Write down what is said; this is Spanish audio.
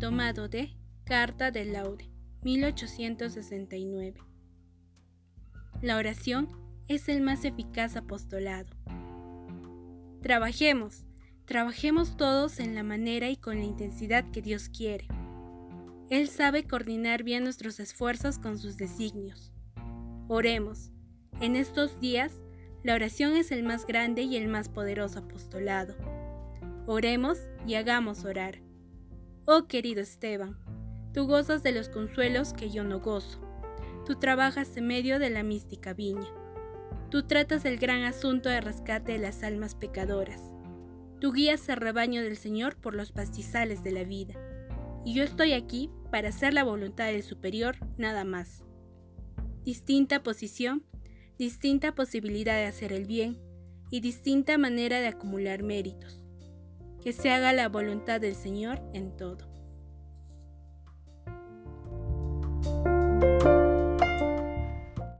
Tomado de Carta de Laude, 1869. La oración es el más eficaz apostolado. Trabajemos, trabajemos todos en la manera y con la intensidad que Dios quiere. Él sabe coordinar bien nuestros esfuerzos con sus designios. Oremos. En estos días, la oración es el más grande y el más poderoso apostolado. Oremos y hagamos orar. Oh querido Esteban, tú gozas de los consuelos que yo no gozo. Tú trabajas en medio de la mística viña. Tú tratas el gran asunto de rescate de las almas pecadoras. Tú guías el rebaño del Señor por los pastizales de la vida. Y yo estoy aquí para hacer la voluntad del superior nada más. Distinta posición, distinta posibilidad de hacer el bien y distinta manera de acumular méritos. Que se haga la voluntad del Señor en todo.